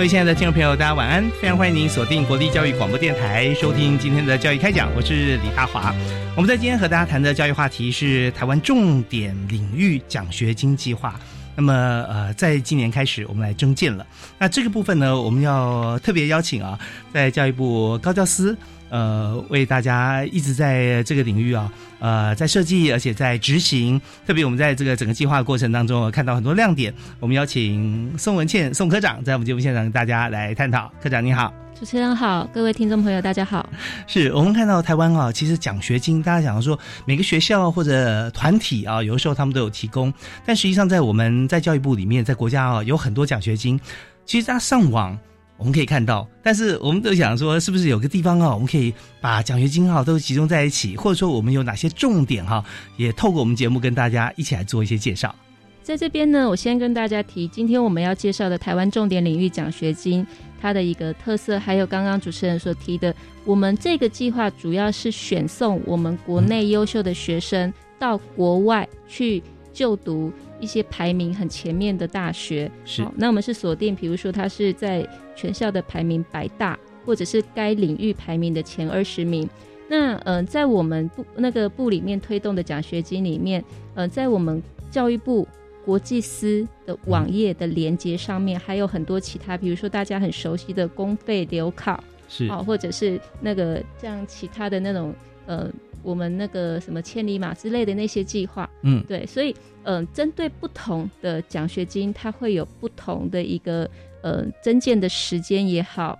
各位亲爱的听众朋友，大家晚安！非常欢迎您锁定国立教育广播电台，收听今天的教育开讲，我是李大华。我们在今天和大家谈的教育话题是台湾重点领域奖学金计划。那么，呃，在今年开始，我们来征建了。那这个部分呢，我们要特别邀请啊，在教育部高教司。呃，为大家一直在这个领域啊，呃，在设计，而且在执行。特别我们在这个整个计划过程当中，看到很多亮点。我们邀请宋文倩宋科长在我们节目现场跟大家来探讨。科长你好，主持人好，各位听众朋友大家好。是我们看到台湾啊，其实奖学金，大家想说每个学校或者团体啊，有的时候他们都有提供，但实际上在我们在教育部里面，在国家啊，有很多奖学金。其实大家上网。我们可以看到，但是我们都想说，是不是有个地方啊，我们可以把奖学金哈都集中在一起，或者说我们有哪些重点哈，也透过我们节目跟大家一起来做一些介绍。在这边呢，我先跟大家提，今天我们要介绍的台湾重点领域奖学金，它的一个特色，还有刚刚主持人所提的，我们这个计划主要是选送我们国内优秀的学生到国外去就读。一些排名很前面的大学，是那我们是锁定，比如说他是在全校的排名百大，或者是该领域排名的前二十名。那呃，在我们部那个部里面推动的奖学金里面，呃，在我们教育部国际司的网页的连接上面，还有很多其他，比如说大家很熟悉的公费留考，是啊，或者是那个像其他的那种呃。我们那个什么千里马之类的那些计划，嗯，对，所以嗯，针对不同的奖学金，它会有不同的一个呃增建的时间也好，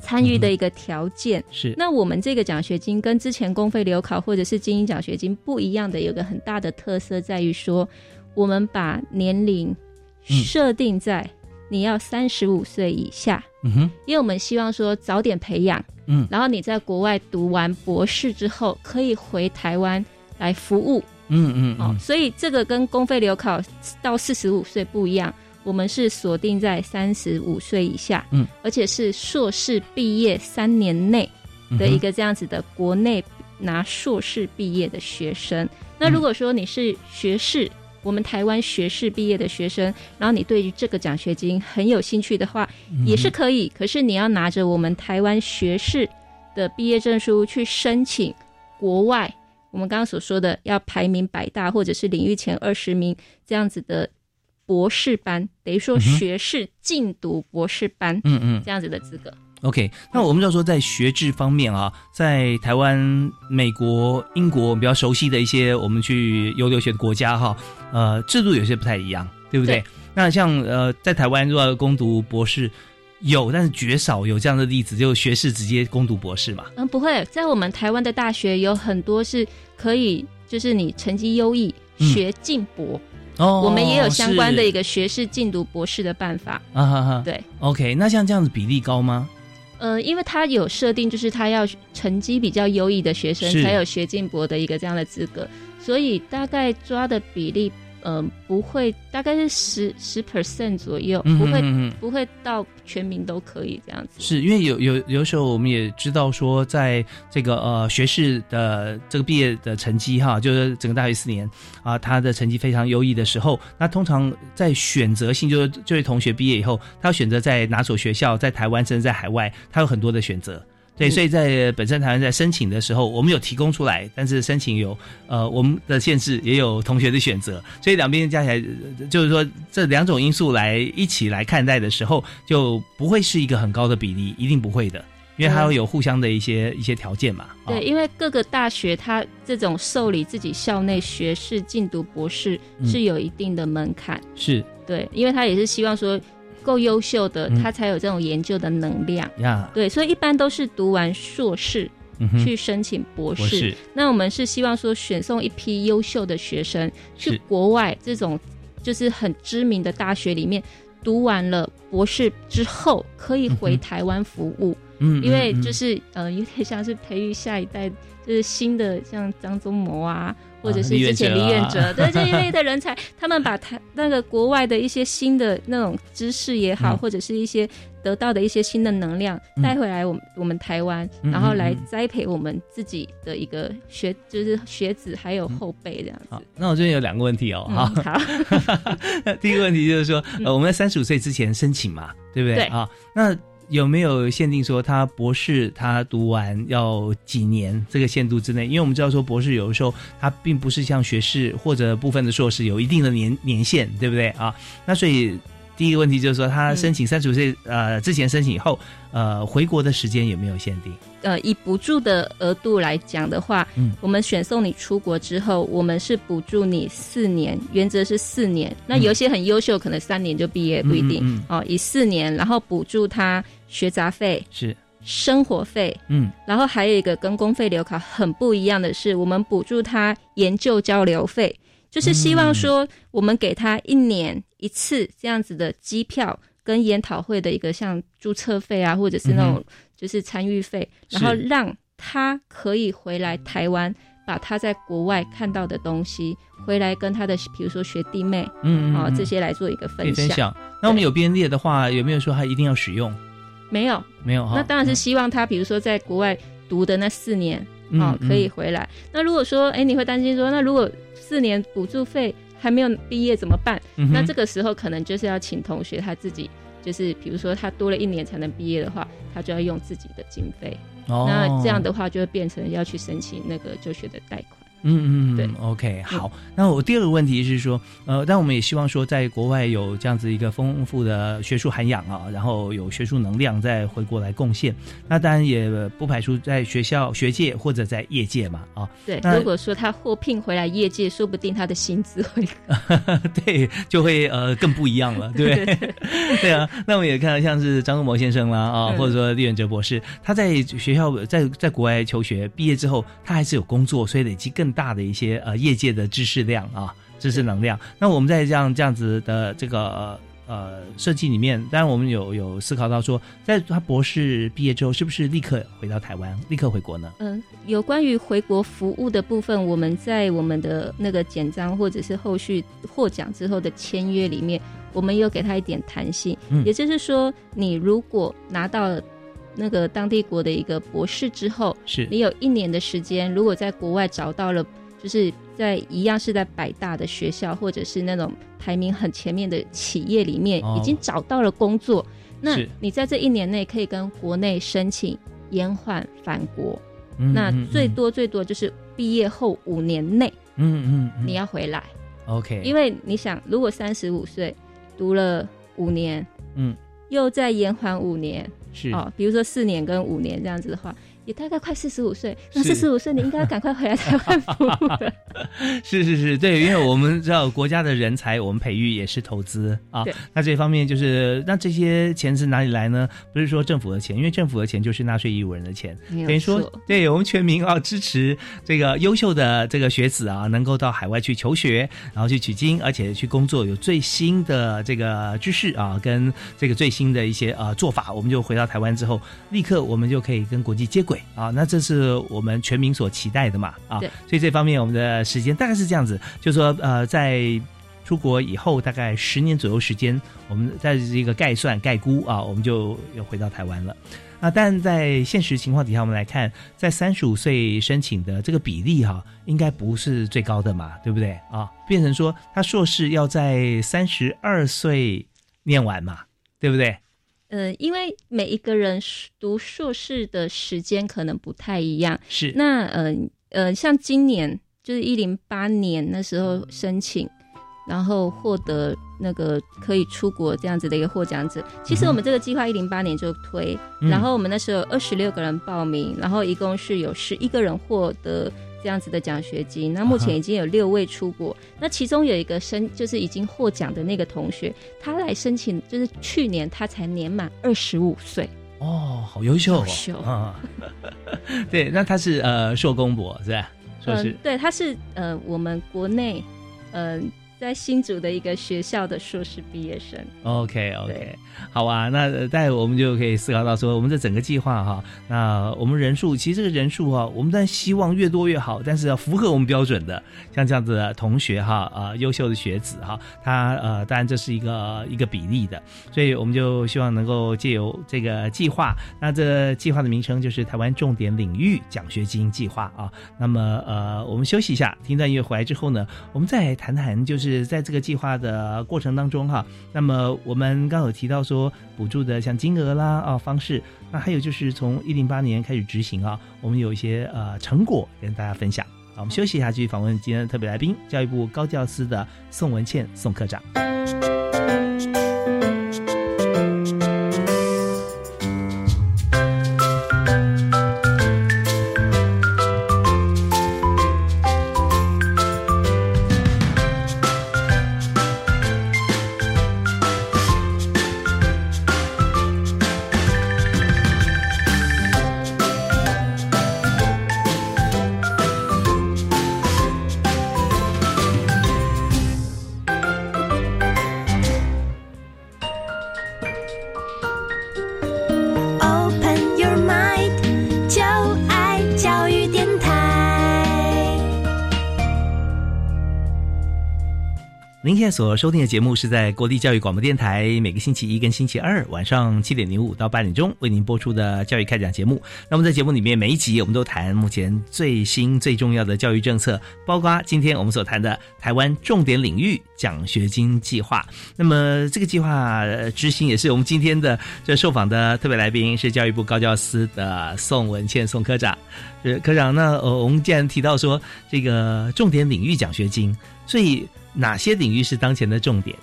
参与的一个条件。是。那我们这个奖学金跟之前公费留考或者是精英奖学金不一样的，有个很大的特色在于说，我们把年龄设定在你要三十五岁以下，嗯哼，因为我们希望说早点培养。嗯，然后你在国外读完博士之后，可以回台湾来服务。嗯嗯，哦，所以这个跟公费留考到四十五岁不一样，我们是锁定在三十五岁以下，嗯，而且是硕士毕业三年内的一个这样子的国内拿硕士毕业的学生。那如果说你是学士。我们台湾学士毕业的学生，然后你对于这个奖学金很有兴趣的话，也是可以。可是你要拿着我们台湾学士的毕业证书去申请国外，我们刚刚所说的要排名百大或者是领域前二十名这样子的博士班，等于说学士进读博士班，嗯嗯，这样子的资格。OK，那我们就要说，在学制方面啊，在台湾、美国、英国，我们比较熟悉的一些我们去游留学的国家哈，呃，制度有些不太一样，对不对？那像呃，在台湾如果要攻读博士，有，但是绝少有这样的例子，就学士直接攻读博士嘛。嗯，不会，在我们台湾的大学有很多是可以，就是你成绩优异学进博哦，我们也有相关的一个学士进读博士的办法啊哈哈。对，OK，那像这样子比例高吗？呃，因为他有设定，就是他要成绩比较优异的学生才有学进博的一个这样的资格，所以大概抓的比例。嗯，不会，大概是十十 percent 左右，不会不会到全民都可以这样子。是因为有有有时候我们也知道说，在这个呃学士的这个毕业的成绩哈，就是整个大学四年啊，他的成绩非常优异的时候，那通常在选择性，就是这位同学毕业以后，他要选择在哪所学校，在台湾甚至在海外，他有很多的选择。对，嗯。所以在本身台湾在申请的时候，我们有提供出来，但是申请有呃我们的限制，也有同学的选择，所以两边加起来，呃就是说这两种因素来一起来看待的时候，就不会是一个很高的比例，一定不会的，因为它会有互相的一些一些条件嘛。啊对，因为各个大学它这种受理自己校内学士进读博士嗯。是有一定的门槛，是。对，因为他也是希望说够优秀的嗯，他才有这种研究的能量。呀，对，所以一般都是读完硕士去申请博士。博士。那我们是希望说选送一批优秀的学生去国外这种就是很知名的大学里面读完了博士之后，可以回台湾服务。嗯，因为嗯。就是呃，有点像是培育下一代，就是新的像张忠谋啊，或者是之前李远哲，对这一类的人才，他们把他那个国外的一些新的那种知识也好，嗯。或者是一些得到的一些新的能量嗯。带回来我们我们台湾，嗯然后来栽培我们自己的一个学，就是学子还有后辈这样子。好，那我这边有两个问题哦，嗯，哈、好，第一个问题就是说，嗯 呃，我们在三十五岁之前申请嘛，对不对？对。啊，那有没有限定说他博士他读完要几年这个限度之内？因为我们知道说博士有的时候他并不是像学士或者部分的硕士有一定的年年限，对不对啊？那所以第一个问题就是说，他申请三十五岁呃之前申请以后，呃回国的时间有没有限定？呃，以补助的额度来讲的话，嗯我们选送你出国之后，我们是补助你四年，原则是四年。那有一些很优秀，可能三年就毕业，不一定、嗯嗯嗯哦。以四年，然后补助他学杂费、是，生活费，嗯然后还有一个跟公费留考很不一样的是，我们补助他研究交流费，就是希望说我们给他一年一次这样子的机票跟研讨会的一个像注册费啊，或者是那嗯种就是参与费，是然后让他可以回来台湾。把他在国外看到的东西回来跟他的，比如说学弟妹啊、嗯嗯嗯这些来做一个分享。分享。那我们有编列的话，有没有说他一定要使用？没有，没有哈。那当然是嗯希望他，比如说在国外读的那四年，啊哦，可以嗯回来。那如果说，哎，你会担心说，那如果四年补助费还没有毕业怎么办？嗯那这个时候可能就是要请同学他自己，就是比如说他多了一年才能毕业的话，他就要用自己的经费。哦那这样的话就会变成要去申请那个就学的贷款。嗯嗯嗯，对，OK，好。那我第二个问题是说，呃，但我们也希望说，在国外有这样子一个丰富的学术涵养啊，然后有学术能量再回国来贡献。那当然也不排除在学校、学界或者在业界嘛，啊，对，如果说他获聘回来业界，说不定他的薪资会 对，就会呃更不一样了，对不对？对啊，那我们也看到像是张忠谋先生啦啊，嗯或者说李远哲博士，他在学校在在国外求学，毕业之后他还是有工作，所以累积更大的一些呃业界的知识量啊，知识能量。那我们在这样这样子的这个。呃呃，设计里面，当然我们有有思考到说，在他博士毕业之后，是不是立刻回到台湾，立刻回国呢？嗯，有关于回国服务的部分，我们在我们的那个简章或者是后续获奖之后的签约里面，我们有给他一点弹性。嗯也就是说，你如果拿到了那个当地国的一个博士之后，是。你有一年的时间，如果在国外找到了，就是在一样是在百大的学校或者是那种排名很前面的企业里面，哦。已经找到了工作，那你在这一年内可以跟国内申请延缓返国。嗯那嗯。最多最多就是毕业后五年内嗯嗯嗯。你要回来，OK，因为你想，如果三十五岁读了五年，嗯又再延缓五年，是。哦，比如说四年跟五年这样子的话，也大概快四十五岁。那是四十五岁你应该赶快回来台湾服务了。是是是，对，因为我们知道国家的人才，我们培育也是投资啊。那这方面就是，那这些钱是哪里来呢？不是说政府的钱，因为政府的钱就是纳税义务人的钱，等于说，对我们全民啊支持这个优秀的这个学子啊，能够到海外去求学，然后去取经，而且去工作，有最新的这个知识啊，跟这个最新的一些呃做法，我们就回到台湾之后，立刻我们就可以跟国际接轨啊。那这是我们全民所期待的嘛啊。对所以这方面我们的时间大概是这样子，就是说呃在。出国以后大概十年左右时间，我们在这个概算概估啊，我们就又回到台湾了。啊，但在现实情况底下，我们来看，在三十五岁申请的这个比例哈、应该不是最高的嘛，对不对啊？变成说他硕士要在三十二岁念完嘛，对不对？呃，因为每一个人读硕士的时间可能不太一样，是那呃呃，像今年就是一零八年那时候申请，然后获得那个可以出国这样子的一个获奖者。其实我们这个计划一零八年就推，嗯然后我们那时候有二十六个人报名，然后一共是有十一个人获得。这样子的奖学金，那目前已经有六位出国。那其中有一个申，就是已经获奖的那个同学，他来申请，就是去年他才年满二十五岁。哦，好优秀哦优秀啊！对，那他是呃硕公博是吧？硕士嗯，对，他是呃我们国内呃在新竹的一个学校的硕士毕业生。OK OK，好啊，那呃待会我们就可以思考到说，我们这整个计划哈，那我们人数其实这个人数哈，我们当然希望越多越好，但是要符合我们标准的，像这样子的同学哈，呃，优秀的学子哈，他呃，当然这是一个一个比例的，所以我们就希望能够借由这个计划，那这计划的名称就是台湾重点领域奖学金计划啊。那么呃，我们休息一下，听段音乐回来之后呢，我们再谈谈，就是在这个计划的过程当中哈，那么我们刚刚有提到说补助的像金额啦啊方式，那还有就是从一零八年开始执行啊，我们有一些呃成果跟大家分享。好，我们休息一下，继续访问今天的特别来宾，教育部高教司的宋文倩宋科长。现在所收听的节目是在国立教育广播电台每个星期一跟星期二晚上七点零五到八点钟为您播出的教育开讲节目。那么在节目里面每一集我们都谈目前最新最重要的教育政策，包括今天我们所谈的台湾重点领域奖学金计划。那么这个计划执行也是我们今天的这受访的特别来宾是教育部高教司的宋文倩宋科长。呃，科长，那呃我们既然提到说这个重点领域奖学金，所以哪些领域是当前的重点？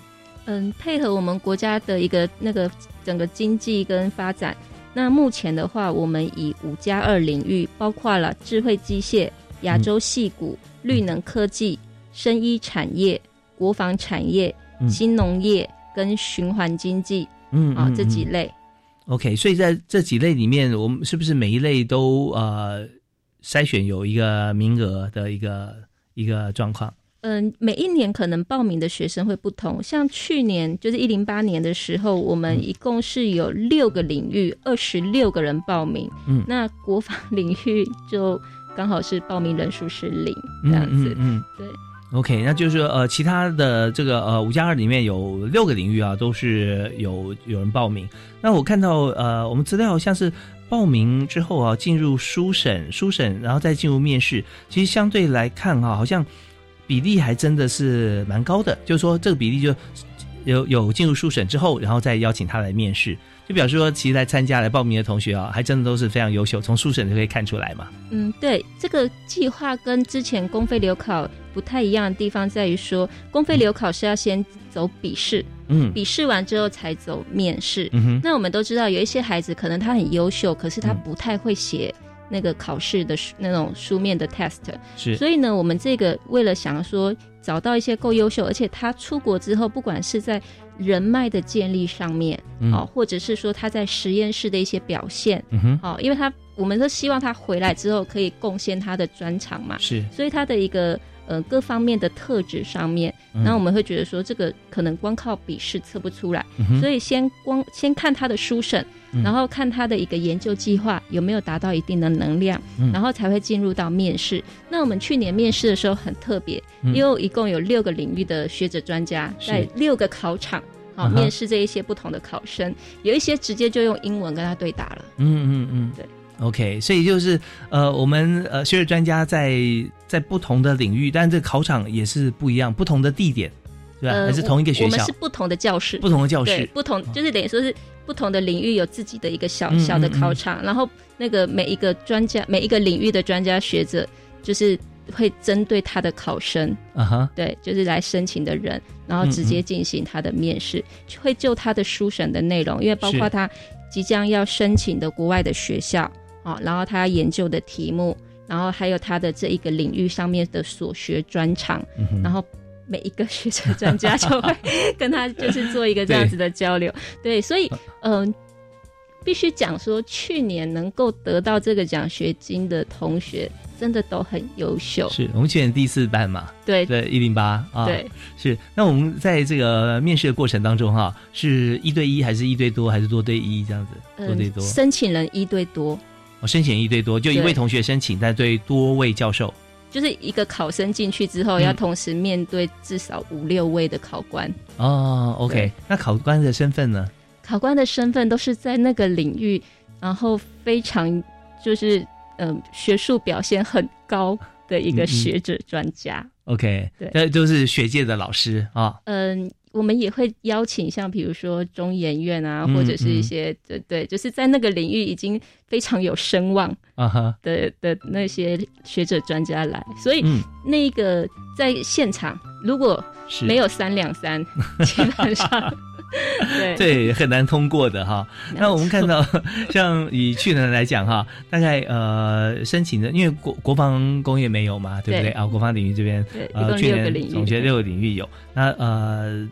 嗯，配合我们国家的一个那个整个经济跟发展，那目前的话，我们以五加二领域，包括了智慧机械、亚洲细谷、绿能科技、生医产业、国防产业、嗯新农业跟循环经济嗯啊这几嗯类。OK，所以在这几类里面，我们是不是每一类都呃筛选有一个名额的一个一个状况？嗯，每一年可能报名的学生会不同。像去年就是一零八年的时候，我们一共是有六个领域，二十六个人报名。嗯那国防领域就刚好是报名人数是零这嗯样子。嗯嗯，对。OK，那就是呃，其他的这个呃五加二里面有六个领域啊，都是有有人报名。那我看到呃，我们资料像是报名之后啊，进入书审，书审然后再进入面试，其实相对来看哈、好像比例还真的是蛮高的。就是说这个比例就有有进入书审之后，然后再邀请他来面试，就表示说其实来参加来报名的同学啊，还真的都是非常优秀，从书审就可以看出来嘛。嗯，对，这个计划跟之前公费留考不太一样的地方在于说，公费留考是要先走笔试，嗯笔试完之后才走面试。嗯哼，那我们都知道，有一些孩子可能他很优秀，可是他嗯不太会写那个考试的书那种书面的 test。是所以呢，我们这个为了想要说找到一些够优秀，而且他出国之后，不管是在人脉的建立上面，嗯哦，或者是说他在实验室的一些表现，嗯哼，哦，因为他我们都希望他回来之后可以贡献他的专长嘛，是。所以他的一个呃各方面的特质上面，嗯那我们会觉得说这个可能光靠笔试测不出来，嗯所以先光先看他的书审，嗯然后看他的一个研究计划有没有达到一定的能量，嗯然后才会进入到面试。那我们去年面试的时候很特别，嗯因为一共有六个领域的学者专家在六个考场。好，面试这一些不同的考生，有一些直接就用英文跟他对答了。嗯嗯嗯，对。OK，所以就是呃，我们呃学者专家在在不同的领域，但这个考场也是不一样，不同的地点对吧？呃还是同一个学校。我们是？不同的教室，不同的教，室，不同就是等于说是不同的领域有自己的一个小嗯小的嗯。嗯考场，然后那个每一个专家每一个领域的专家学者，就是会针对他的考生，啊哈，对，就是来申请的人，然后直接进行他的面试，会就他的书审的内容，因为包括他即将要申请的国外的学校啊，然后他研究的题目，然后还有他的这一个领域上面的所学专长，嗯然后每一个学者专家就会跟他就是做一个这样子的交流，对，所以嗯、必须讲说，去年能够得到这个奖学金的同学，真的都很优秀，是我们去年第四班嘛，对。对，一零八啊，对，是。那我们在这个面试的过程当中哈，是一对一还是一对多还是多对一这样子？多对多，嗯申请人一对多，我申请一对多，就一位同学申请，但对多位教授。就是一个考生进去之后，嗯要同时面对至少五六位的考官。哦，OK，那考官的身份呢？考官的身份都是在那个领域，然后非常就是嗯、学术表现很高的一个学者专家。OK，对那都是学界的老师啊。嗯，我们也会邀请像比如说中研院啊，嗯或者是一些对对，就是在那个领域已经非常有声望啊哈，的的那些学者专家来，所以嗯，那个在现场如果是。没有三两三，基本上对。对很难通过的哈。那我们看到，像以去年来讲哈，大概呃申请的，因为国国防工业没有嘛，对不对？对。啊？国防领域这边对，一呃，共去六域，年总结六个领域有，那呃，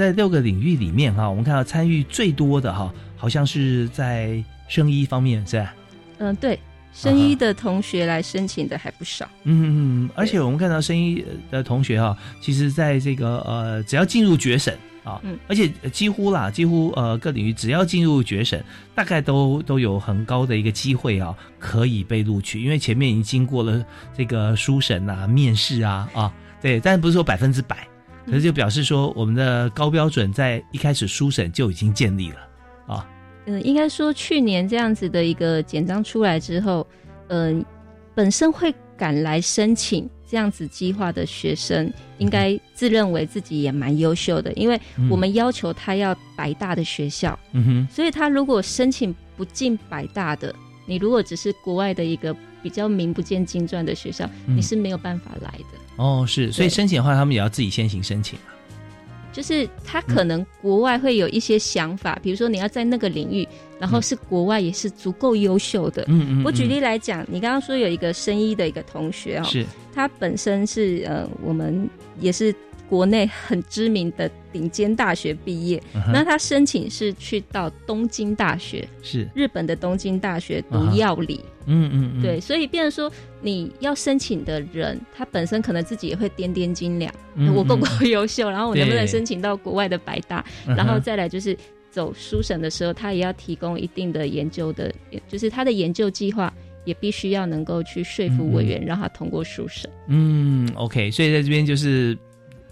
在六个领域里面哈，我们看到参与最多的哈，好像是在生医方面，是吧？嗯，对，生医的同学来申请的还不少。嗯嗯嗯，而且我们看到生医的同学哈，其实在这个呃，只要进入决审啊，嗯而且几乎啦，几乎呃各领域只要进入决审，大概都都有很高的一个机会啊，可以被录取，因为前面已经经过了这个书审啊、面试啊啊，对，但不是说百分之百，可是就表示说我们的高标准在一开始书审就已经建立了啊，嗯，应该说去年这样子的一个简章出来之后，嗯，本身会赶来申请这样子计划的学生，应该自认为自己也蛮优秀的，因为我们要求他要百大的学校，嗯哼，所以他如果申请不进百大的，你如果只是国外的一个比较名不见经传的学校，嗯。你是没有办法来的。哦是，所以申请的话，他们也要自己先行申请啊，就是他可能国外会有一些想法，比如说你要在那个领域，然后是国外也是足够优秀的。嗯嗯，我举嗯例来讲，你刚刚说有一个生医的一个同学哦，是，他本身是呃，我们也是国内很知名的顶尖大学毕业，那他申请是去到东京大学，是，日本的东京大学读药理。嗯嗯嗯，对，所以变成说你要申请的人，他本身可能自己也会掂掂斤两，嗯我够不嗯够优秀，然后我能不能申请到国外的百大，然后再来就是走书审的时候，他也要提供一定的研究的，就是他的研究计划也必须要能够去说服委员，让他通过书审。嗯，OK，所以在这边就是，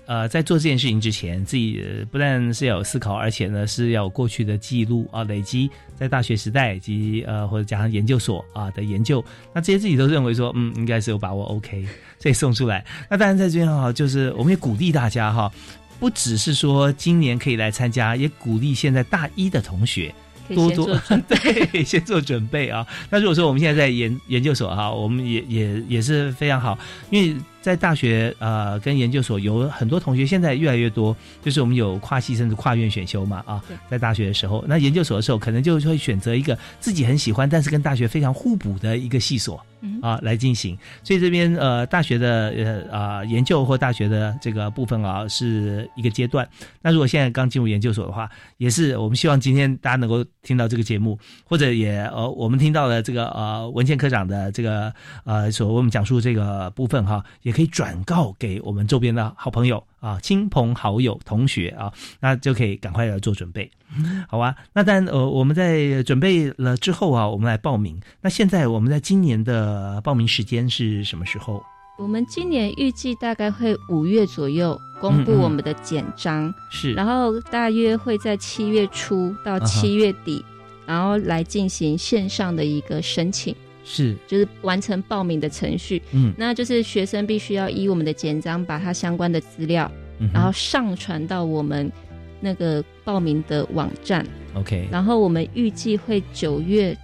呃，在做这件事情之前，自己、呃不但是要有思考，而且呢是要有过去的记录啊，累积在大学时代以及呃或者加上研究所啊的研究，那这些自己都认为说，嗯，应该是有把握，OK，所以送出来。那当然在这边哈，就是我们也鼓励大家哈。不只是说今年可以来参加，也鼓励现在大一的同学多做 对，先做准备啊。那如果说我们现在在研研究所哈，我们也也也是非常好，因为在大学呃跟研究所有很多同学现在越来越多，就是我们有跨系甚至跨院选修嘛啊，在大学的时候，那研究所的时候可能就会选择一个自己很喜欢，但是跟大学非常互补的一个系所。嗯啊来进行，所以这边呃大学的呃啊、研究或大学的这个部分啊是一个阶段。那如果现在刚进入研究所的话，也是我们希望今天大家能够听到这个节目，或者也呃我们听到了这个呃文倩科长的这个呃所为我们讲述这个部分哈，也可以转告给我们周边的好朋友啊、亲朋好友、同学啊，那就可以赶快来做准备。好啊，那但，呃，我们在准备了之后啊，我们来报名。那现在我们在今年的报名时间是什么时候？我们今年预计大概会五月左右公布我们的简章，是，然后大约会在七月初到七月底，然后来进行线上的一个申请，是，就是完成报名的程序。嗯。那就是学生必须要依我们的简章，把他相关的资料嗯然后上传到我们那个报名的网站，OK，然后我们预计会九月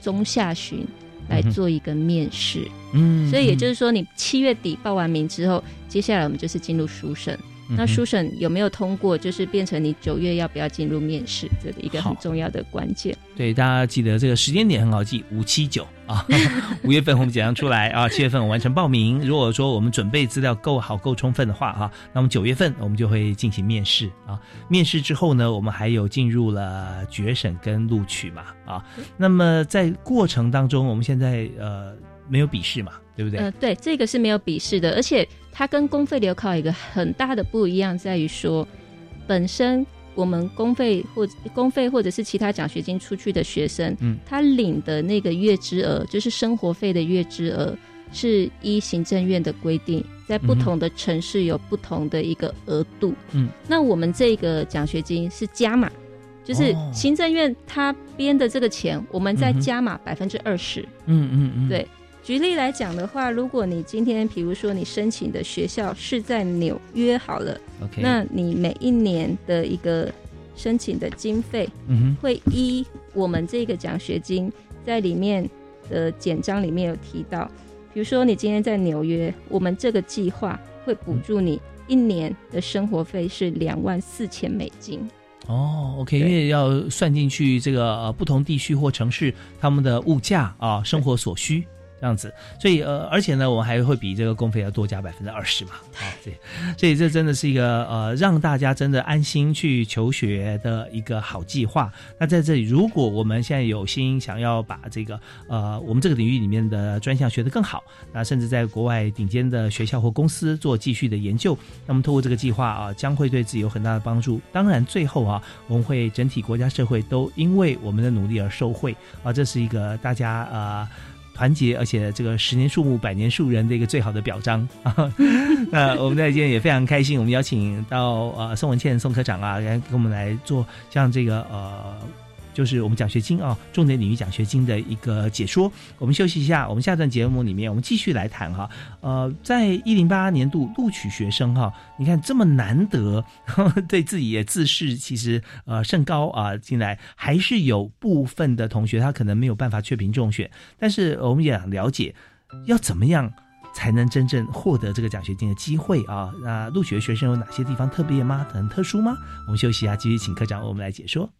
中下旬来做一个面试，嗯所以也就是是说，你七月底报完名之后，接下来我们就是进入书审。嗯那书审有没有通过，就是变成你九月要不要进入面试这一个很重要的关键。对大家记得这个时间点很好记，五七九啊，五月份我们怎样出来啊？七月份我完成报名。如果说我们准备资料够好、够充分的话哈、那么九月份我们就会进行面试啊。面试之后呢，我们还有进入了决审跟录取嘛啊。那么在过程当中，我们现在呃没有笔试嘛，对不对？呃，对，这个是没有笔试的，而且它跟公费留考一个很大的不一样，在于说，本身我们公费或公费或者是其他奖学金出去的学生，嗯，他领的那个月支额，就是生活费的月支额，是依行政院的规定，在不同的城市有不同的一个额度。嗯，那我们这个奖学金是加码。就是哦行政院他编的这个钱，我们再加码百分之二十，嗯嗯嗯，对，举例来讲的话，如果你今天比如说你申请的学校是在纽约好了，，OK，那你每一年的一个申请的经费嗯哼，会依我们这个奖学金在里面的简章里面有提到，比如说你今天在纽约，我们这个计划会补助你一年的生活费是两万四千美金。哦，OK，因对为要算进去这个呃不同地区或城市他们的物价啊，生活所需这样子，所以呃，而且呢，我们还会比这个公费要多加百分之二十嘛，啊，对，所以这真的是一个呃让大家真的安心去求学的一个好计划。那在这里，如果我们现在有心想要把这个呃我们这个领域里面的专项学得更好，那甚至在国外顶尖的学校或公司做继续的研究，那么透过这个计划啊，将会对自己有很大的帮助。当然，最后啊，我们会整体国家社会都因为我们的努力而受惠啊，这是一个大家呃。团结，而且这个十年树木，百年树人的一个最好的表彰啊！那我们在今天也非常开心，我们邀请到呃宋文倩宋科长啊，来给我们来做像这个呃，就是我们奖学金啊，重点领域奖学金的一个解说。我们休息一下，我们下段节目里面我们继续来谈哈。呃，在一零八年度录取学生哈，你看这么难得，对自己也自视其实呃甚高啊，进来还是有部分的同学他可能没有办法确评中选，但是我们也想了解要怎么样。才能真正获得这个奖学金的机会啊？那录取的学生有哪些地方特别吗？很特殊吗？我们休息一下，继续请科长为我们来解说。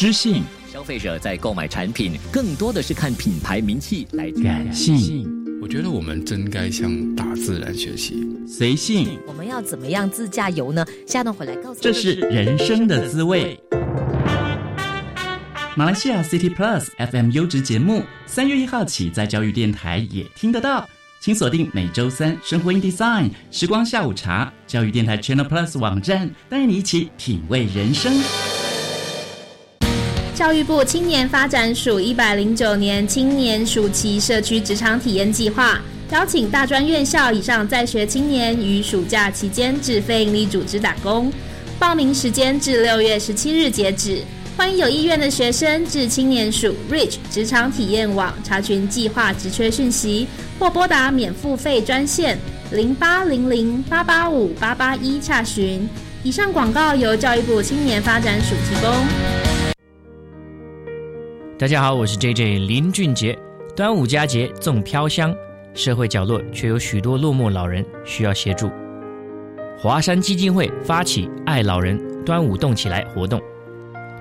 知性、消费者在购买产品更多的是看品牌名气来感性。我觉得我们真该向大自然学习，随性。我们要怎么样自驾游呢？下段回来告诉。这是人生的滋味。马来西亚 City Plus FM 优质节目，三月一号起在教育电台也听得到，请锁定每周三生活 in Design 时光下午茶，教育电台 Channel Plus 网站带你一起品味人生。教育部青年发展署一百零九年青年暑期社区职场体验计划，邀请大专院校以上在学青年于暑假期间至非营利组织打工。报名时间至六月十七日截止，欢迎有意愿的学生至青年署 Rich 职场体验网查询计划职缺讯息，或拨打免付费专线零八零零八八五八八一查询。以上广告由教育部青年发展署提供。大家好，我是 J J 林俊杰。端午佳节粽飘香，社会角落却有许多落寞老人需要协助。华山基金会发起“爱老人端午动起来”活动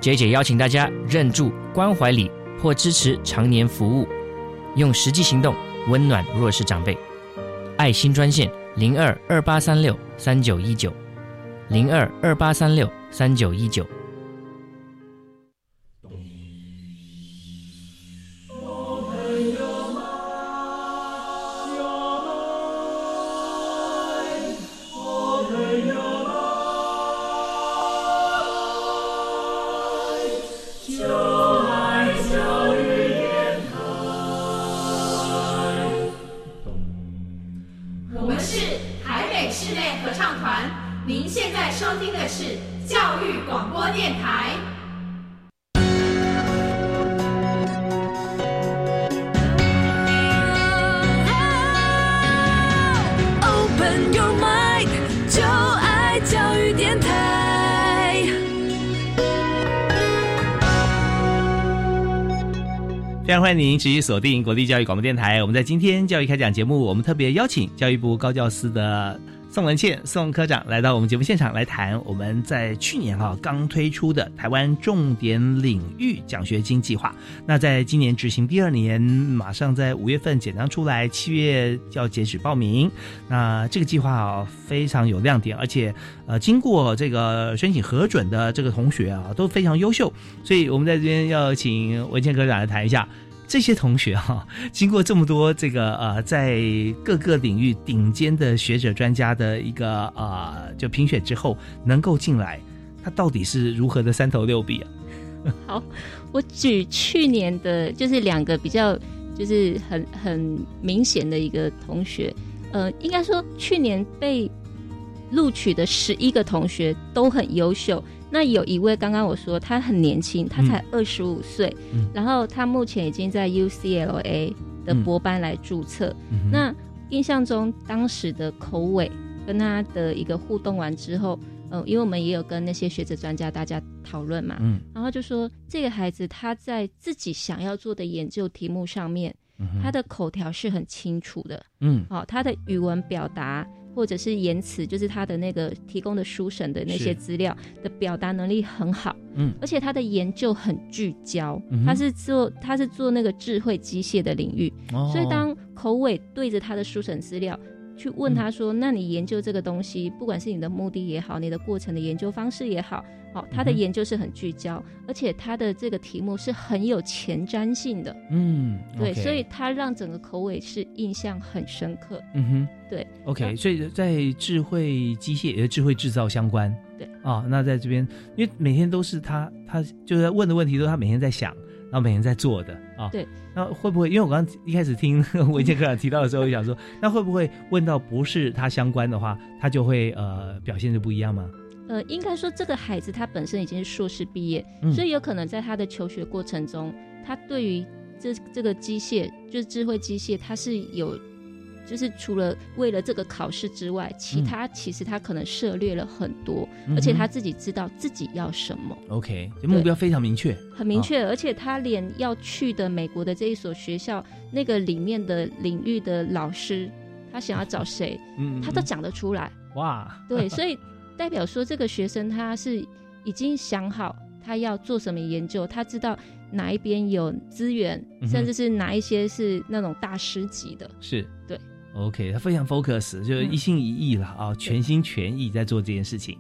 ，J J 邀请大家认助关怀礼或支持常年服务，用实际行动温暖弱势长辈。爱心专线零二二八三六三九一九零二二八三六三九一九。您持续锁定国立教育广播电台。我们在今天教育开讲节目，我们特别邀请教育部高教司的宋文倩宋科长来到我们节目现场来谈我们在去年哈刚推出的台湾重点领域奖学金计划。那在今年执行第二年，马上在五月份简章出来，七月要截止报名。那这个计划啊非常有亮点，而且呃经过这个申请核准的这个同学啊都非常优秀，所以我们在这边要请文倩科长来谈一下。这些同学哈，经过这么多这个呃，在各个领域顶尖的学者专家的一个呃，就评选之后，能够进来，他到底是如何的三头六臂啊？好，我举去年的，就是两个比较，就是很很明显的一个同学，呃，应该说去年被录取的十一个同学都很优秀。那有一位，刚刚我说他很年轻，他才二十五岁，然后他目前已经在 UCLA 的博班来注册。那印象中当时的口尾跟他的一个互动完之后，嗯，因为我们也有跟那些学者专家大家讨论嘛，嗯，然后就说这个孩子他在自己想要做的研究题目上面，他的口条是很清楚的，嗯，好，他的语文表达。或者是言辞，就是他的那个提供的书审的那些资料的表达能力很好，嗯，而且他的研究很聚焦，他是做他是做那个智慧机械的领域，所以当口尾对着他的书审资料。去问他说：“那你研究这个东西，不管是你的目的也好，你的过程的研究方式也好，好，他的研究是很聚焦，而且他的这个题目是很有前瞻性的。嗯，对，所以他让整个口尾是印象很深刻。嗯哼，对，OK，所以在智慧机械也是智慧制造相关。对，啊，那在这边，因为每天都是他，他就是问的问题都是他每天在想。”然后每天在做的啊，对，那会不会？因为我刚刚一开始听文杰科长提到的时候，我想说，那会不会问到不是他相关的话，他就会呃表现就不一样吗？呃，应该说这个孩子他本身已经是硕士毕业，所以有可能在他的求学过程中，他对于这这个机械，就是智慧机械，他是有。就是除了为了这个考试之外，其他其实他可能涉猎了很多，而且他自己知道自己要什么。OK，目标非常明确，很明确，而且他连要去的美国的这一所学校，那个里面的领域的老师，他想要找谁，嗯他都讲得出来。哇，对，所以代表说这个学生他是已经想好他要做什么研究，他知道哪一边有资源，嗯甚至是哪一些是那种大师级的。是。对，OK，他非常 focus，就是一心一意了啊，全心全意在做这件事情。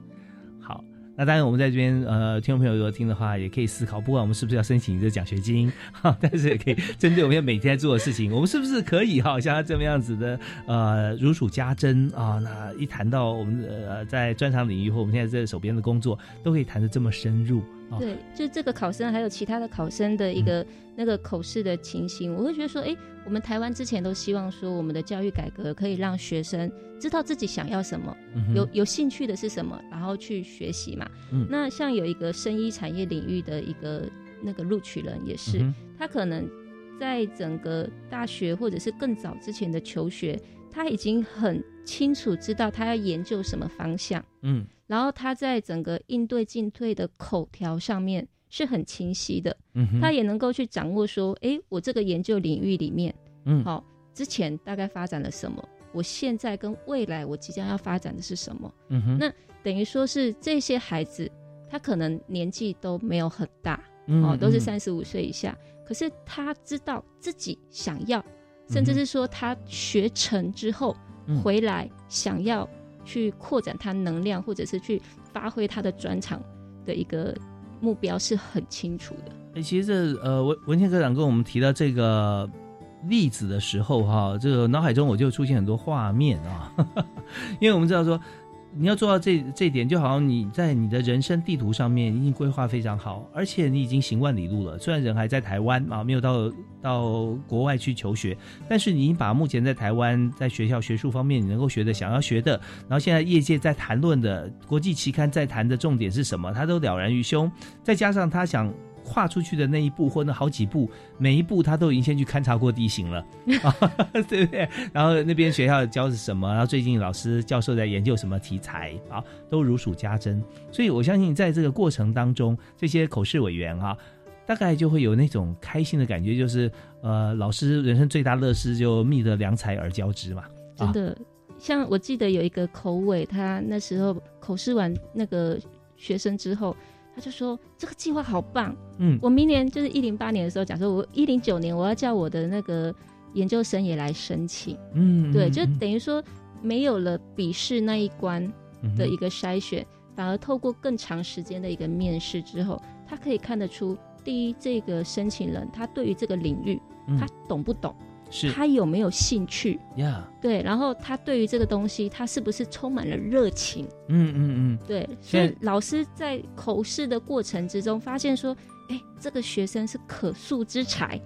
好，那当然我们在这边呃，听众朋友如果听的话，也可以思考，不管我们是不是要申请这个奖学金，哈，但是也可以针对我们每天在做的事情，我们是不是可以哈，像他这么样子的呃如数家珍啊？那一谈到我们呃在专长领域或我们现在在手边的工作，都可以谈的这么深入啊。对，就这个考生还有其他的考生的一嗯个、那个口试的情形，我会觉得说，哎，我们台湾之前都希望说，我们的教育改革可以让学生知道自己想要什么，嗯有有兴趣的是什么，然后去学习嘛。嗯那像有一个生医产业领域的一个那个录取人也是，嗯他可能在整个大学或者是更早之前的求学，他已经很清楚知道他要研究什么方向。嗯。然后他在整个应对进退的口条上面是很清晰的，嗯他也能够去掌握说，诶，我这个研究领域里面，嗯。好、之前大概发展了什么，我现在跟未来我即将要发展的是什么，嗯哼。那等于说是这些孩子，他可能年纪都没有很大，嗯哦，都是嗯。三十五岁以下，可是他知道自己想要，甚至是说他学成之后嗯回来想要去扩展他能量，或者是去发挥他的专长的一个目标是很清楚的。欸其实这呃文文倩科长跟我们提到这个例子的时候哈，这个脑海中我就出现很多画面啊，因为我们知道说你要做到这这点，就好像你在你的人生地图上面已经规划非常好，而且你已经行万里路了。虽然人还在台湾啊，没有到到国外去求学，但是你把目前在台湾在学校学术方面你能够学的、想要学的，然后现在业界在谈论的国际期刊在谈的重点是什么，他都了然于胸。再加上他想跨出去的那一步或那好几步，每一步他都已经先去勘察过地形了，啊，对不对？然后那边学校教是什么，然后最近老师教授在研究什么题材啊，都如数家珍。所以我相信在这个过程当中，这些口试委员啊。大概就会有那种开心的感觉，就是呃，老师人生最大乐事就觅得良才而交之嘛。真的，像我记得有一个口委，他那时候口试完那个学生之后，他就说这个计划好棒，嗯。我明年就是一零八年的时候，假设我一零九年我要叫我的那个研究生也来申请，嗯对，就嗯。等于说没有了笔试那一关嗯的一个筛选，反而透过更长时间的一个面试之后，他可以看得出，第一，这个申请人他对于这个领域、嗯。他懂不懂，是他有没有兴趣，呀，对，然后他对于这个东西，他是不是充满了热情？嗯嗯嗯，对，所以老师在口试的过程之中，发现说，哎，这个学生是可塑之才。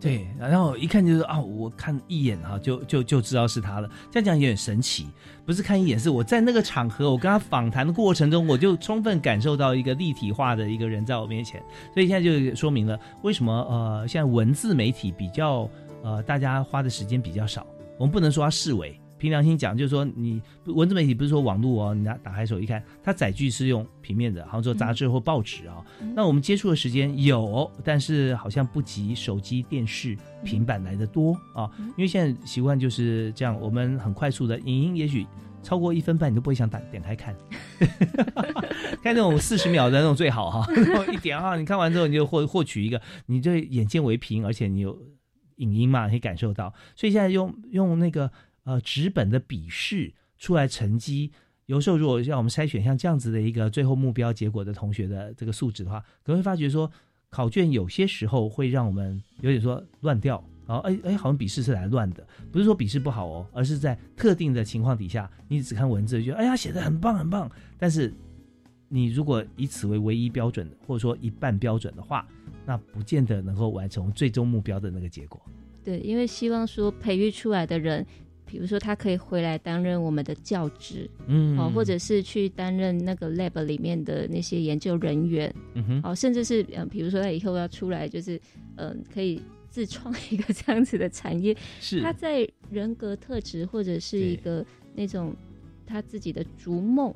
对，然后一看就是啊，我看一眼哈、就就就知道是他了。这样讲有点神奇，不是看一眼，是我在那个场合，我跟他访谈的过程中，我就充分感受到一个立体化的一个人在我面前。所以现在就说明了为什么呃，现在文字媒体比较呃，大家花的时间比较少。我们不能说它视为，凭良心讲，就是说你文字媒体不是说网络哦，你拿打开手一看，它载具是用平面的，好像说杂志或报纸啊、那我们接触的时间有，但是好像不及手机、电视、平板来的多啊。因为现在习惯就是这样，我们很快速的影音，也许超过一分半你都不会想打点开看，看那种四十秒的那种最好哈，一点啊，你看完之后你就获获取一个，你就眼见为凭，而且你有影音嘛，可以感受到。所以现在用用那个呃纸本的笔试出来成绩。有时候，如果让我们筛选像这样子的一个最后目标结果的同学的这个素质的话，可能会发觉说，考卷有些时候会让我们有点说乱掉，然后哎哎，好像笔试是来乱的，不是说笔试不好哦，而是在特定的情况底下，你只看文字，觉得哎呀写的很棒很棒，但是你如果以此为唯一标准，或者说一半标准的话，那不见得能够完成最终目标的那个结果。对，因为希望说培育出来的人，比如说他可以回来担任我们的教职，嗯哦，或者是去担任那个 lab 里面的那些研究人员，嗯哼，哦，甚至是嗯、呃比如说他以后要出来，就是嗯、呃可以自创一个 这样子的产业，是。他在人格特质或者是一个那种他自己的逐梦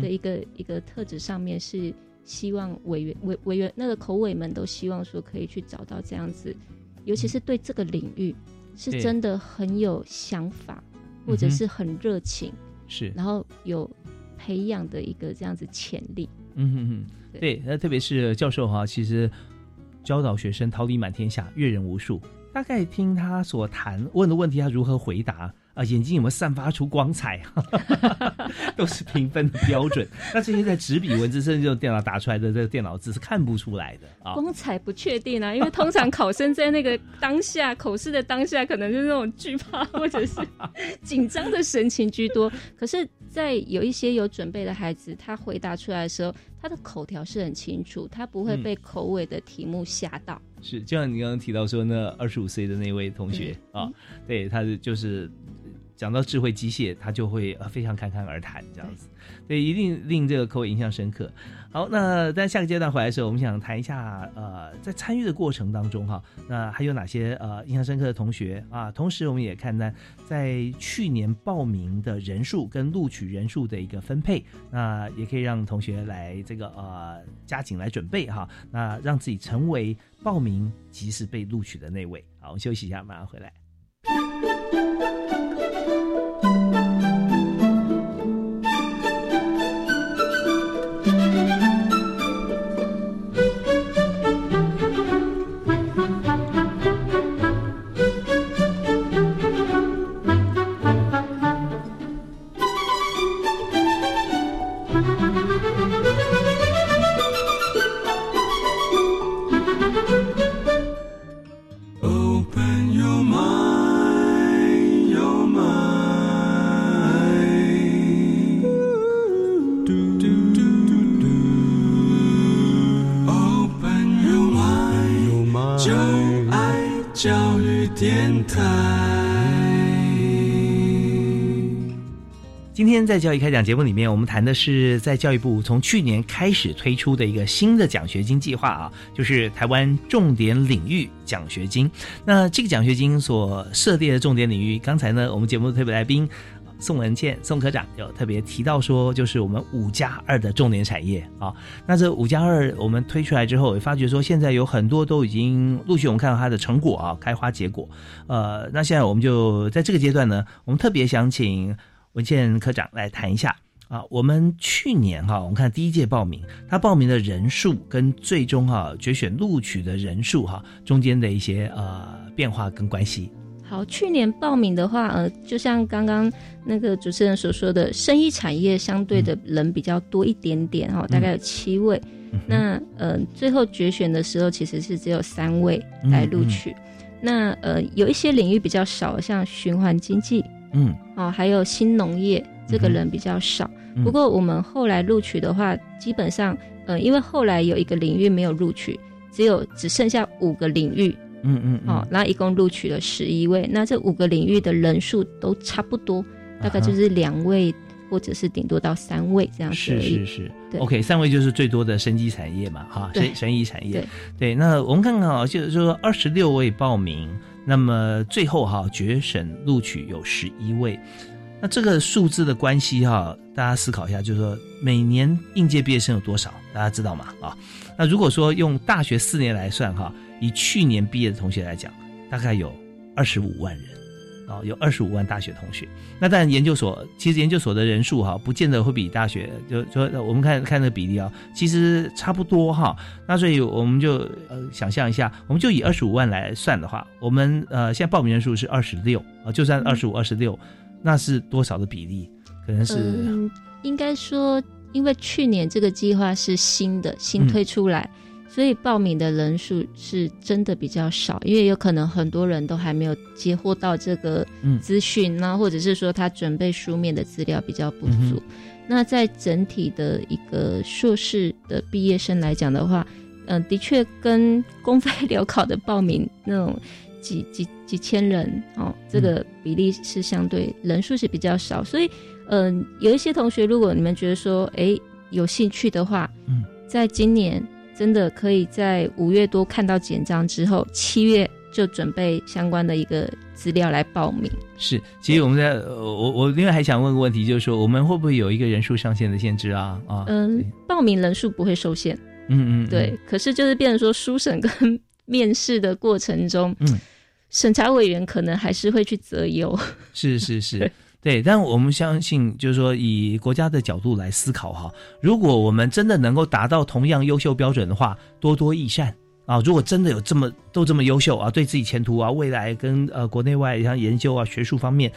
的一个、一个特质上面是希望委员委委员那个口委们都希望说可以去找到这样子，尤其是对这个领域是真的很有想法，或者是很热情，是。然后有培养的一个这样子潜力。嗯哼哼，对，那特别是教授哈，其实教导学生桃李满天下，阅人无数。大概听他所谈问的问题，他如何回答啊？眼睛有没有散发出光彩？都是评分的标准。那这些在纸笔文字，甚至用电脑打出来的这个电脑字是看不出来的啊。光彩不确定啊，因为通常考生在那个当下口试的当下，可能就是那种惧怕或者是紧张的神情居多。可是，在有一些有准备的孩子，他回答出来的时候，他的口条是很清楚，他不会被口尾的题目吓到。是，就像你刚刚提到说，那二十五岁的那位同学啊，对，他是就是讲到智慧机械，他就会呃非常侃侃而谈这样子，对，一定令这个客户印象深刻。好，那在下个阶段回来的时候，我们想谈一下，呃，在参与的过程当中哈，那还有哪些呃印象深刻的同学啊？同时，我们也看呢，在去年报名的人数跟录取人数的一个分配，那也可以让同学来这个呃加紧来准备哈，那让自己成为报名及时被录取的那位。好，我们休息一下，马上回来。在教育开讲节目里面，我们谈的是在教育部从去年开始推出的一个新的奖学金计划啊，就是台湾重点领域奖学金。那这个奖学金所设定的重点领域，刚才呢，我们节目的特别来宾宋文倩宋科长有特别提到说，就是我们五加二的重点产业啊。那这五加二我们推出来之后，也发觉说现在有很多都已经陆续我们看到它的成果啊，开花结果。呃，那现在我们就在这个阶段呢，我们特别想请。文倩科长来谈一下啊，我们去年哈，我们看第一届报名，他报名的人数跟最终哈决选录取的人数哈中间的一些呃变化跟关系。好，去年报名的话，呃，就像刚刚那个主持人所说的，生意产业相对的人比较多一点点哈，大概有七位。那呃，最后决选的时候其实是只有三位来录取。那呃，有一些领域比较少，像循环经济。嗯，哦，还有新农业这个人比较少，不过我们后来录取的话，基本上，呃，因为后来有一个领域没有录取，只有只剩下五个领域，嗯嗯，哦，然后一共录取了十一位，那这五个领域的人数都差不多，大概就是两位或者是顶多到三位这样子。是是是，OK，三位就是最多的生机产业嘛，哈，生生意产业。对，那我们看看啊，就是说二十六位报名。那么最后哈决审录取有十一位，那这个数字的关系哈，大家思考一下，就是说每年应届毕业生有多少，大家知道吗？啊，那如果说用大学四年来算哈，以去年毕业的同学来讲，大概有二十五万人。哦，有二十五万大学同学，那但研究所其实研究所的人数哈，不见得会比大学就说我们看看那个比例啊，其实差不多哈。那所以我们就呃想象一下，我们就以二十五万来算的话，我们呃现在报名人数是二十六啊，就算二十五二十六，那是多少的比例？可能是应该说，因为去年这个计划是新的，新推出来。所以报名的人数是真的比较少，因为有可能很多人都还没有接获到这个资讯，那或者是说他准备书面的资料比较不足。那在整体的一个硕士的毕业生来讲的话，嗯，的确跟公费留考的报名那种几几几千人哦，这个比例是相对人数是比较少。所以，嗯，有一些同学，如果你们觉得说，哎，有兴趣的话，嗯，在今年。真的可以在五月多看到简章之后，七月就准备相关的一个资料来报名。是，其实我们在我我另外还想问个问题，就是说我们会不会有一个人数上限的限制啊？啊，嗯，报名人数不会受限。嗯嗯，对。可是就是变成说，书审跟面试的过程中，嗯，审查委员可能还是会去择优。是是是。对，但我们相信，就是说以国家的角度来思考哈，如果我们真的能够达到同样优秀标准的话，多多益善啊。如果真的有这么都这么优秀啊，对自己前途啊、未来跟呃国内外像研究啊、学术方面。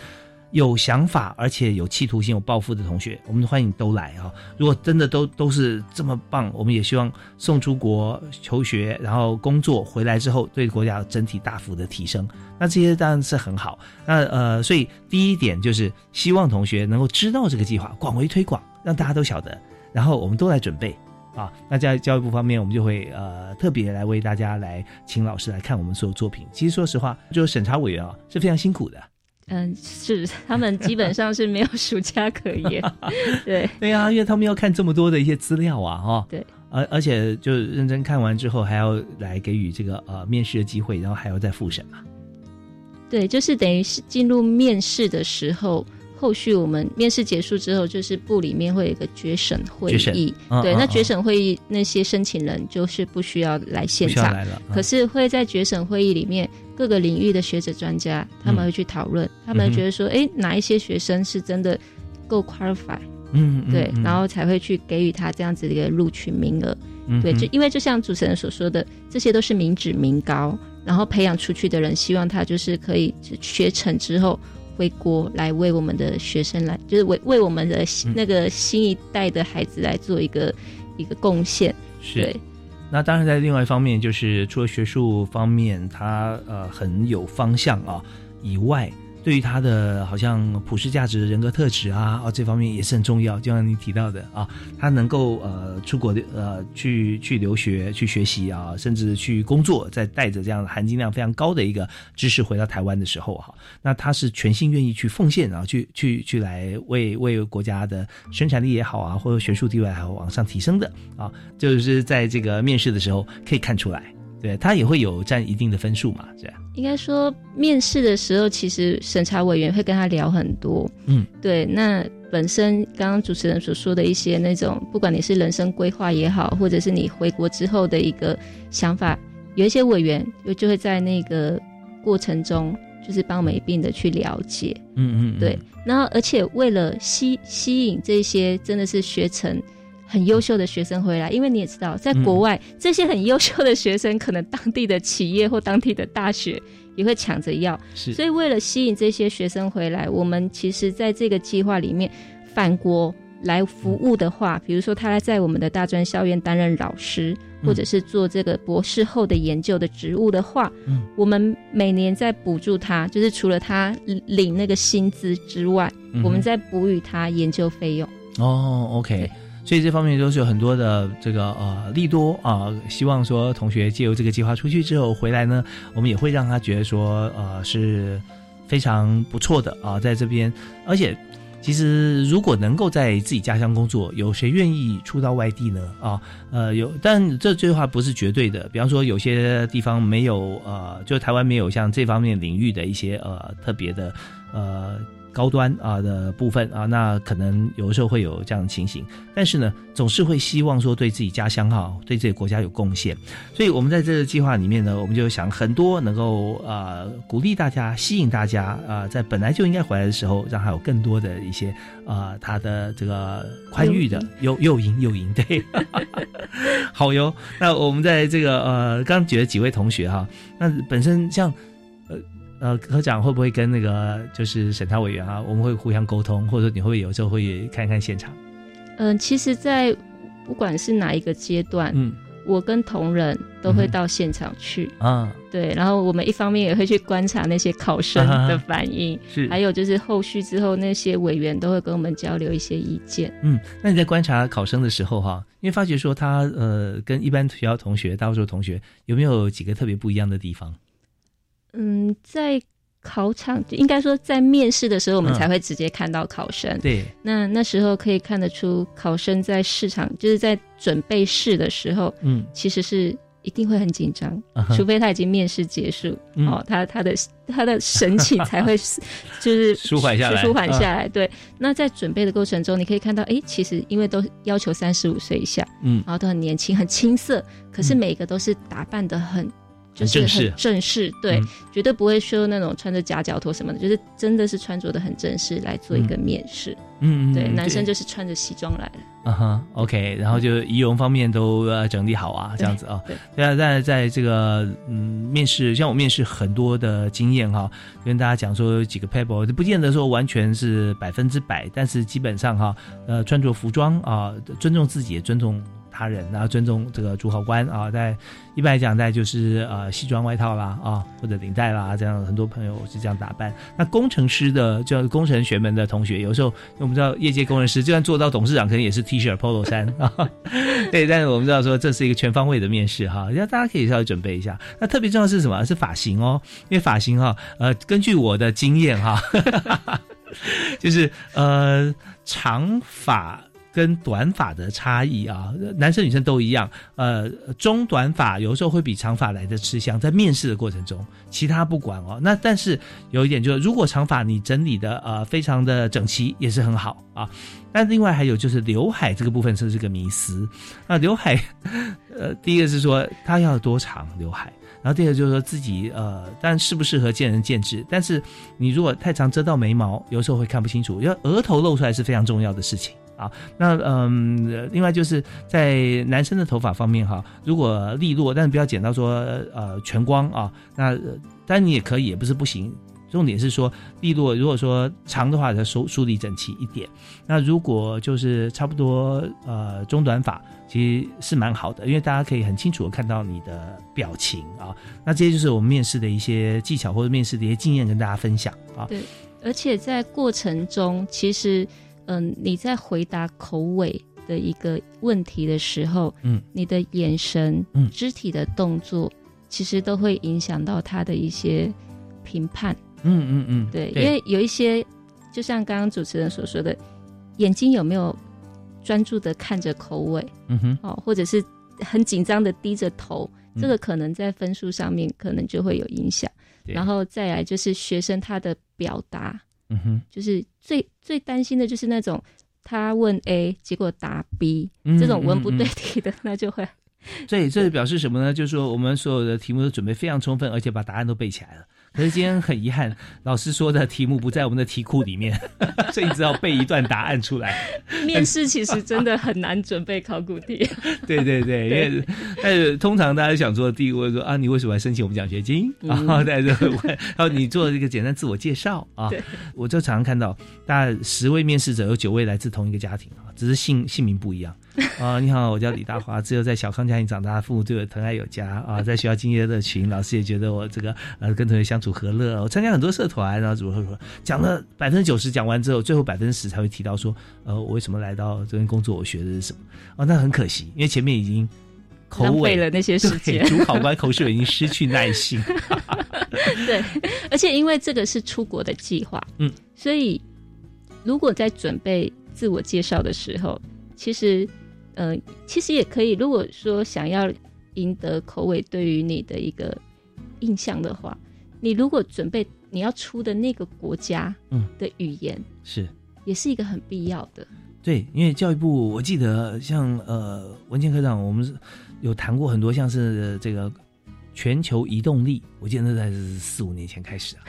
有想法而且有企图心、有抱负的同学，我们欢迎都来啊！如果真的都都是这么棒，我们也希望送出国求学，然后工作回来之后，对国家整体大幅的提升。那这些当然是很好。那呃，所以第一点就是希望同学能够知道这个计划，广为推广，让大家都晓得。然后我们都来准备啊。那在教育部方面，我们就会呃特别来为大家来请老师来看我们所有作品。其实说实话，就是审查委员啊是非常辛苦的。嗯，是 他们基本上是没有暑假可言，对对啊，因为他们要看这么多的一些资料啊，哈，对，而而且就认真看完之后，还要来给予这个呃面试的机会，然后还要再复审嘛。对，就是等于是进入面试的时候，后续我们面试结束之后，就是部里面会有一个决审会议，对，那决审会议那些申请人就是不需要来现场来了，可是会在决审会议里面。各个领域的学者专家，他们会去讨论，他们觉得说，哎，哪一些学生是真的够 qualify，嗯，对，然后才会去给予他这样子的一个录取名额，对，就因为就像主持人所说的，这些都是民脂民膏，然后培养出去的人，希望他就是可以学成之后回国来为我们的学生来，就是为为我们的那个新一代的孩子来做一个一个贡献，是。那当然，在另外一方面，就是除了学术方面，他呃很有方向啊以外。对于他的好像普世价值、人格特质啊，哦这方面也是很重要。就像你提到的啊，他能够呃出国的呃去去留学、去学习啊，甚至去工作，再带着这样含金量非常高的一个知识回到台湾的时候哈，那他是全心愿意去奉献啊，去去去来为为国家的生产力也好啊，或者学术地位还往上提升的啊，就是在这个面试的时候可以看出来。对他也会有占一定的分数嘛？这样应该说，面试的时候，其实审查委员会跟他聊很多。嗯，对。那本身刚刚主持人所说的一些那种，不管你是人生规划也好，或者是你回国之后的一个想法，有一些委员就就会在那个过程中，就是帮我们一并的去了解。嗯嗯，对。然后，而且为了吸吸引这些真的是学成。很优秀的学生回来，因为你也知道，在国外这些很优秀的学生，可能当地的企业或当地的大学也会抢着要。所以为了吸引这些学生回来，我们其实在这个计划里面返国来服务的话，比如说他在我们的大专校园担任老师，或者是做这个博士后的研究的职务的话，我们每年在补助他，就是除了他领那个薪资之外，我们在补予他研究费用。哦，OK。所以这方面都是有很多的这个呃利多啊，希望说同学借由这个计划出去之后回来呢，我们也会让他觉得说呃是非常不错的啊，在这边，而且其实如果能够在自己家乡工作，有谁愿意出到外地呢？啊，呃有，但这这句话不是绝对的。比方说有些地方没有呃，就台湾没有像这方面领域的一些呃特别的呃。高端啊的部分啊，那可能有的时候会有这样的情形，但是呢，总是会希望说对自己家乡哈，对自己国家有贡献。所以，我们在这个计划里面呢，我们就想很多能够呃鼓励大家、吸引大家啊，在本来就应该回来的时候，让他有更多的一些啊，他的这个宽裕的诱诱因诱因对，好哟。那我们在这个呃，刚举了几位同学哈，那本身像。呃，科长会不会跟那个就是审查委员啊，我们会互相沟通，或者说你会有时候会看看现场？嗯，其实，在不管是哪一个阶段，嗯，我跟同仁都会到现场去啊。对，然后我们一方面也会去观察那些考生的反应，是，还有就是后续之后那些委员都会跟我们交流一些意见。嗯，那你在观察考生的时候哈，因为发觉说他呃跟一般学校同学、大多数同学有没有几个特别不一样的地方？嗯，在考场应该说在面试的时候，我们才会直接看到考生。对，那那时候可以看得出考生在市场，就是在准备试的时候，嗯，其实是一定会很紧张，除非他已经面试结束，哦，他他的他的神情 才会就是 舒缓下来，舒缓下来。对，那在准备的过程中，你可以看到，哎，其实因为都要求三十五岁以下，嗯，然后都很年轻，很青涩，可是每个都是打扮的很。就是正式很正式，对，嗯绝对不会说那种穿着夹脚拖什么的，就是真的是穿着的很正式来做一个面试。嗯嗯对，嗯男生就是穿着西装来的。嗯哼，OK，然后就仪容方面都呃整理好啊，这样子啊。对对啊，在在这个嗯面试，像我面试很多的经验哈，跟大家讲说有几个 paper，不见得说完全是百分之百，但是基本上哈，呃，穿着服装啊，尊重自己，也尊重他人，然后尊重这个主考官啊，在一般来讲，在就是呃西装外套啦啊，或者领带啦，这样很多朋友是这样打扮。那工程师的，就工程学门的同学，有时候我们知道业界工程师，就算做到董事长，可能也是 T 恤、polo 衫啊。对，但是我们知道说这是一个全方位的面试哈，要大家可以稍微准备一下。那特别重要是什么？是发型哦，因为发型哈，呃，根据我的经验哈，就是呃长发。跟短发的差异啊，男生女生都一样。呃，中短发有时候会比长发来的吃香，在面试的过程中，其他不管哦。那但是有一点就是，如果长发你整理的呃非常的整齐，也是很好啊。但另外还有就是刘海这个部分是是个迷思。那刘海，呃，第一个是说它要多长刘海，然后第二个就是说自己呃，但适不适合见仁见智。但是你如果太长遮到眉毛，有时候会看不清楚。要额头露出来是非常重要的事情。啊，那嗯，另外就是在男生的头发方面哈，如果利落，但是不要剪到说呃全光啊，那当然你也可以，也不是不行。重点是说利落，如果说长的话，要梳梳理整齐一点。那如果就是差不多呃中短发，其实是蛮好的，因为大家可以很清楚的看到你的表情啊。那这些就是我们面试的一些技巧或者面试的一些经验跟大家分享啊。对，而且在过程中，其实。嗯，你在回答口尾的一个问题的时候，嗯，你的眼神、嗯，肢体的动作，其实都会影响到他的一些评判。嗯嗯嗯，对，因为有一些，就像刚刚主持人所说的，眼睛有没有专注的看着口尾，嗯哼，哦，或者是很紧张的低着头，这个可能在分数上面可能就会有影响。然后再来就是学生他的表达。嗯哼，就是最最担心的就是那种他问 A 结果答 B、嗯、这种文不对题的，那就会。所以这表示什么呢？就是说我们所有的题目都准备非常充分，而且把答案都背起来了。可是今天很遗憾，老师说的题目不在我们的题库里面，所以你只好背一段答案出来。面试其实真的很难准备考古题。对对对，因为但是通常大家想做的第一个问说啊，你为什么要申请我们奖学金？然后在这问，然后你做一个简单自我介绍啊。我就常常看到，大概十位面试者有九位来自同一个家庭啊，只是姓姓名不一样。啊，你好，我叫李大华，只有在小康家庭长大，父母对我疼爱有加啊，在学校敬业乐群，老师也觉得我这个呃跟同学相处和乐，我参加很多社团，然后怎么怎么讲了百分之九十讲完之后，最后百分之十才会提到说，呃，我为什么来到这边工作，我学的是什么？哦，那很可惜，因为前面已经口尾了那些时间，主考官口试已经失去耐心。对，而且因为这个是出国的计划，嗯，所以如果在准备自我介绍的时候，其实。嗯，其实也可以。如果说想要赢得口尾对于你的一个印象的话，你如果准备你要出的那个国家嗯的语言是，也是一个很必要的。对，因为教育部我记得像呃文健科长，我们有谈过很多，像是这个全球移动力，我记得那在四五年前开始啊，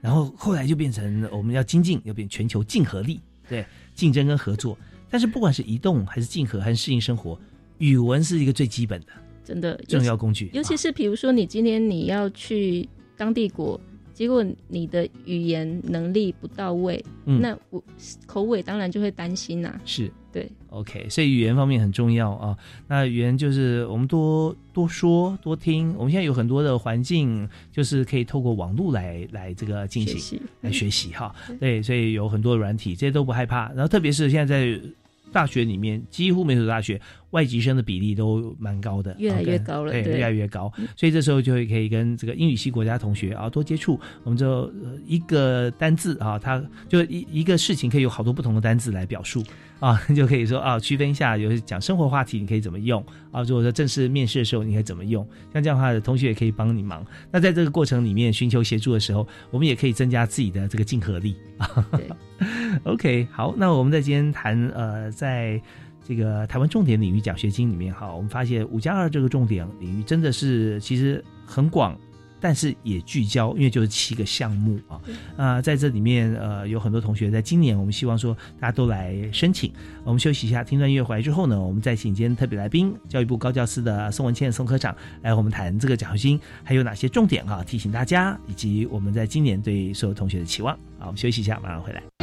然后后来就变成我们要精进，要变全球竞合力，对，竞争跟合作。但是不管是移动还是竞合还是适应生活，语文是一个最基本的，真的重要工具。尤其是比如说你今天你要去当地国，结果你的语言能力不到位，嗯、那我口尾当然就会担心呐、啊。是对，OK，所以语言方面很重要啊。那语言就是我们多多说多听。我们现在有很多的环境，就是可以透过网络来来这个进行来学习哈。对，所以有很多软体，这些都不害怕。然后特别是现在在大学里面，几乎每所大学外籍生的比例都蛮高的，越来越高了，对，越来越高。所以这时候就会可以跟这个英语系国家同学啊多接触。我们就一个单字啊，它就一一个事情可以有好多不同的单字来表述啊，就可以说啊区分一下，有讲生活话题你可以怎么用啊，如果说正式面试的时候你可以怎么用，像这样的话，同学也可以帮你忙。那在这个过程里面寻求协助的时候，我们也可以增加自己的这个竞合力啊。OK，好，那我们在今天谈呃，在这个台湾重点领域奖学金里面哈，我们发现五加二这个重点领域真的是其实很广。但是也聚焦，因为就是七个项目啊，啊，在这里面呃有很多同学在今年，我们希望说大家都来申请。我们休息一下，听段音乐回来之后呢，我们再请今天特别来宾，教育部高教司的宋文倩宋科长来我们谈这个奖学金还有哪些重点啊，提醒大家，以及我们在今年对所有同学的期望。好，我们休息一下，马上回来。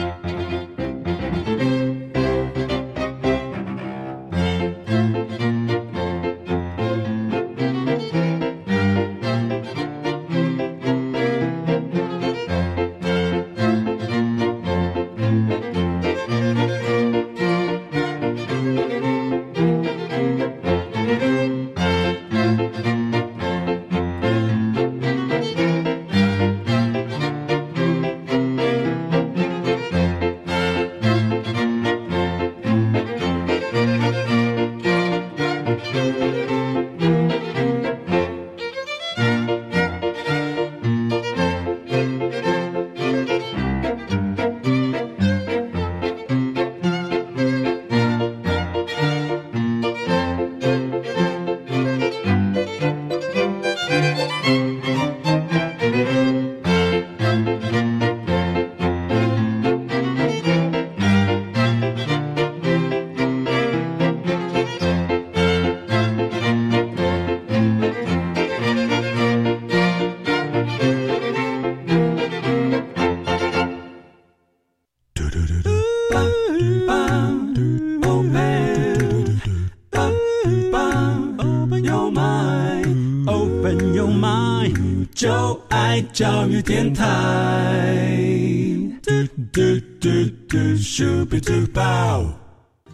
教育电台。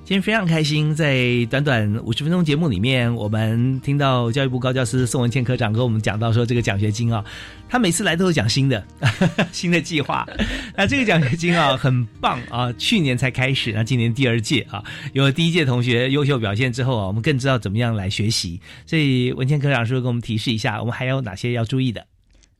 今天非常开心，在短短五十分钟节目里面，我们听到教育部高教师宋文倩科长跟我们讲到说，这个奖学金啊，他每次来都是讲新的 新的计划。那这个奖学金啊，很棒啊，去年才开始，那今年第二届啊，有了第一届同学优秀表现之后啊，我们更知道怎么样来学习。所以文倩科长说，给我们提示一下，我们还有哪些要注意的？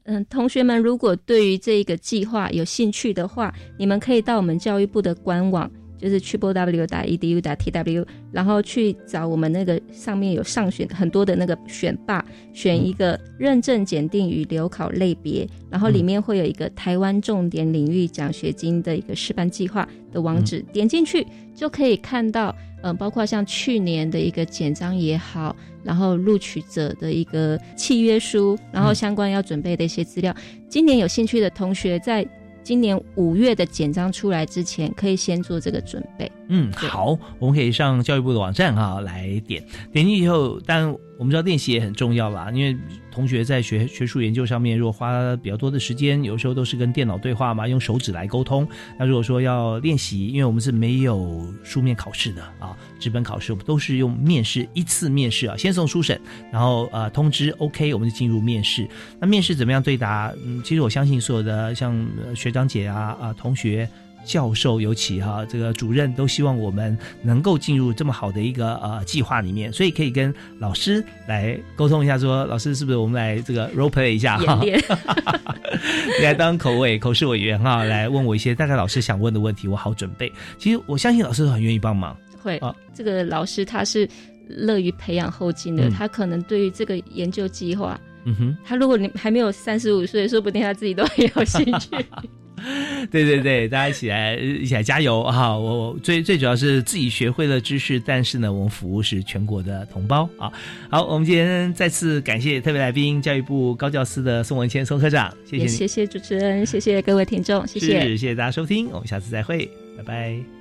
嗯，同学们如果对于这一个计划有兴趣的话，你们可以到我们教育部的官网，就是 triple w 打 edu 打 tw，然后去找我们那个上面有上选很多的那个选拔，选一个认证检定与留考类别，然后里面会有一个台湾重点领域奖学金的一个示范计划的网址，点进去就可以看到。嗯，包括像去年的一个简章也好，然后录取者的一个契约书，然后相关要准备的一些资料。今年有兴趣的同学，在今年五月的简章出来之前，可以先做这个准备。嗯，好，我们可以上教育部的网站哈来点，点进去以后，但。我们知道练习也很重要啦，因为同学在学学术研究上面，如果花比较多的时间，有时候都是跟电脑对话嘛，用手指来沟通。那如果说要练习，因为我们是没有书面考试的啊，纸本考试我们都是用面试，一次面试啊，先送书审，然后呃通知 OK，我们就进入面试。那面试怎么样对答？嗯，其实我相信所有的像学长姐啊啊同学。教授尤其哈，这个主任都希望我们能够进入这么好的一个呃计划里面，所以可以跟老师来沟通一下，说老师是不是我们来这个 role play 一下？哈，来当口委口试委员哈，来问我一些大概老师想问的问题，我好准备。其实我相信老师都很愿意帮忙，会。啊，这个老师他是乐于培养后进的，他可能对于这个研究计划，嗯哼，他如果你还没有三十五岁，说不定他自己都很有兴趣。对对对，大家一起来一起来加油哈！我最最主要是自己学会了知识，但是呢，我们服务是全国的同胞啊。好，我们今天再次感谢特别来宾，教育部高教司的宋文谦宋科长，谢谢你，谢谢主持人，谢谢各位听众，谢谢，谢谢大家收听，我们下次再会，拜拜。